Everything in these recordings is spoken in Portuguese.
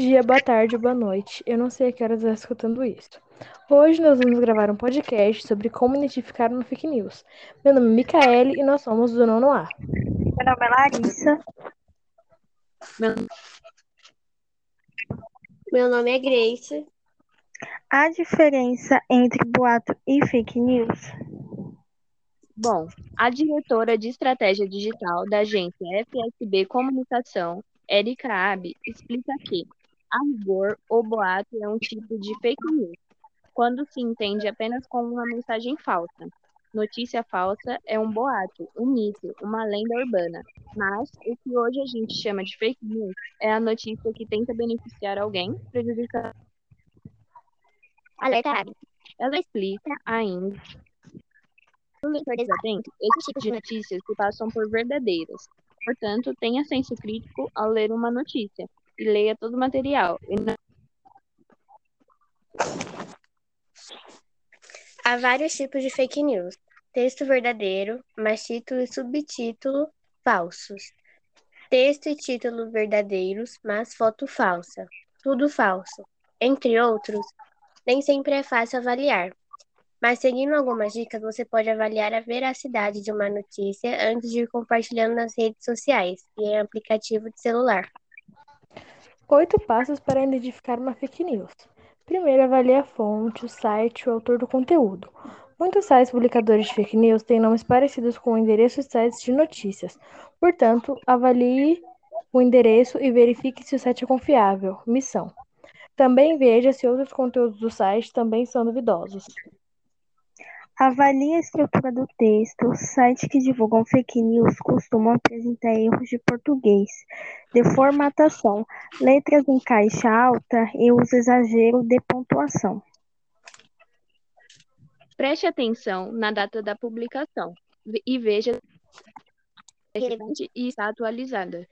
dia, boa tarde, boa noite. Eu não sei a que horas você está escutando isso. Hoje nós vamos gravar um podcast sobre como identificar uma fake news. Meu nome é Micaele e nós somos do Nono A. Meu nome é Larissa. Meu, Meu nome é Grace. A diferença entre boato e fake news? Bom, a diretora de estratégia digital da agência FSB Comunicação, Erika Abe, explica que a rigor, o boato é um tipo de fake news, quando se entende apenas como uma mensagem falsa. Notícia falsa é um boato, um mito, uma lenda urbana. Mas o que hoje a gente chama de fake news é a notícia que tenta beneficiar alguém, prejudicando. Alerta. Ela explica ainda. O leitor desatento, esses tipos de notícias se passam por verdadeiras. Portanto, tenha senso crítico ao ler uma notícia e leia todo o material. Não... Há vários tipos de fake news. Texto verdadeiro, mas título e subtítulo falsos. Texto e título verdadeiros, mas foto falsa. Tudo falso. Entre outros, nem sempre é fácil avaliar. Mas seguindo algumas dicas, você pode avaliar a veracidade de uma notícia antes de ir compartilhando nas redes sociais e em aplicativo de celular. Oito passos para identificar uma fake news. Primeiro, avalie a fonte, o site, o autor do conteúdo. Muitos sites publicadores de fake news têm nomes parecidos com endereços de sites de notícias. Portanto, avalie o endereço e verifique se o site é confiável. Missão. Também veja se outros conteúdos do site também são duvidosos. Avalie a estrutura do texto. Sites que divulgam fake news costumam apresentar erros de português, de formatação, letras em caixa alta e uso exagero de pontuação. Preste atenção na data da publicação e veja se é relevante e está atualizada.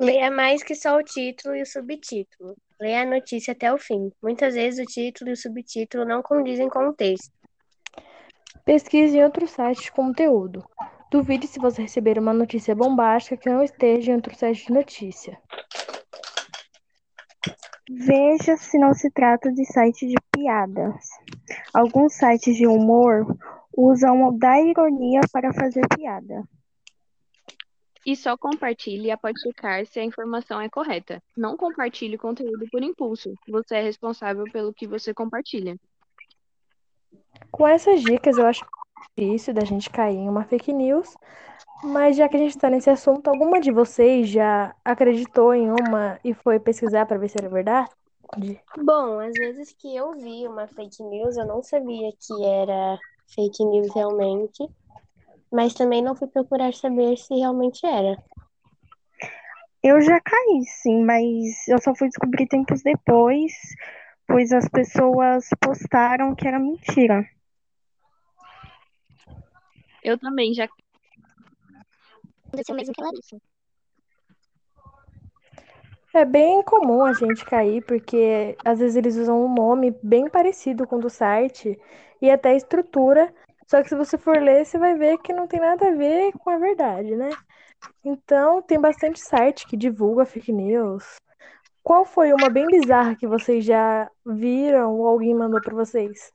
Leia mais que só o título e o subtítulo. Leia a notícia até o fim. Muitas vezes o título e o subtítulo não condizem com o texto. Pesquise em outros sites de conteúdo. Duvide se você receber uma notícia bombástica que não esteja em outro site de notícia. Veja se não se trata de site de piadas. Alguns sites de humor usam da ironia para fazer piada. E só compartilhe após checar se a informação é correta. Não compartilhe conteúdo por impulso. Você é responsável pelo que você compartilha. Com essas dicas, eu acho difícil da gente cair em uma fake news. Mas já que a gente está nesse assunto, alguma de vocês já acreditou em uma e foi pesquisar para ver se era verdade? Bom, às vezes que eu vi uma fake news, eu não sabia que era fake news realmente mas também não fui procurar saber se realmente era. Eu já caí, sim, mas eu só fui descobrir tempos depois, pois as pessoas postaram que era mentira. Eu também já. Aconteceu mesmo que Larissa. É bem comum a gente cair, porque às vezes eles usam um nome bem parecido com o do site e até a estrutura só que se você for ler, você vai ver que não tem nada a ver com a verdade, né? Então, tem bastante site que divulga fake news. Qual foi uma bem bizarra que vocês já viram ou alguém mandou para vocês?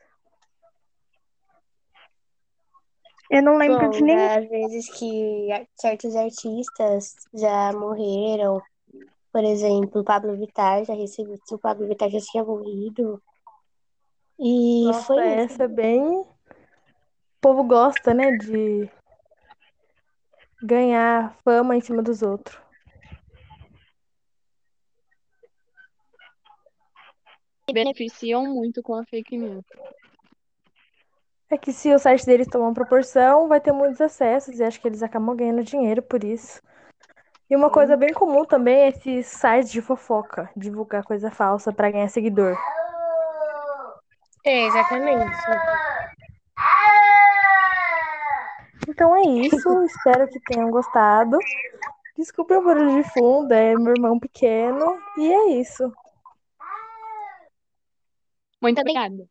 Eu não lembro Bom, de nenhum. Às vezes que certos artistas já morreram. Por exemplo, o Pablo Vittar já recebeu. O Pablo Vittar já tinha morrido. E Nossa, foi essa é bem povo gosta, né, de ganhar fama em cima dos outros. Beneficiam muito com a fake news. É que se o site deles tomar proporção, vai ter muitos acessos e acho que eles acabam ganhando dinheiro por isso. E uma coisa bem comum também é esses sites de fofoca, divulgar coisa falsa para ganhar seguidor. É, exatamente. Então é isso, espero que tenham gostado. Desculpe o barulho de fundo, é meu irmão pequeno. E é isso. Muito obrigada.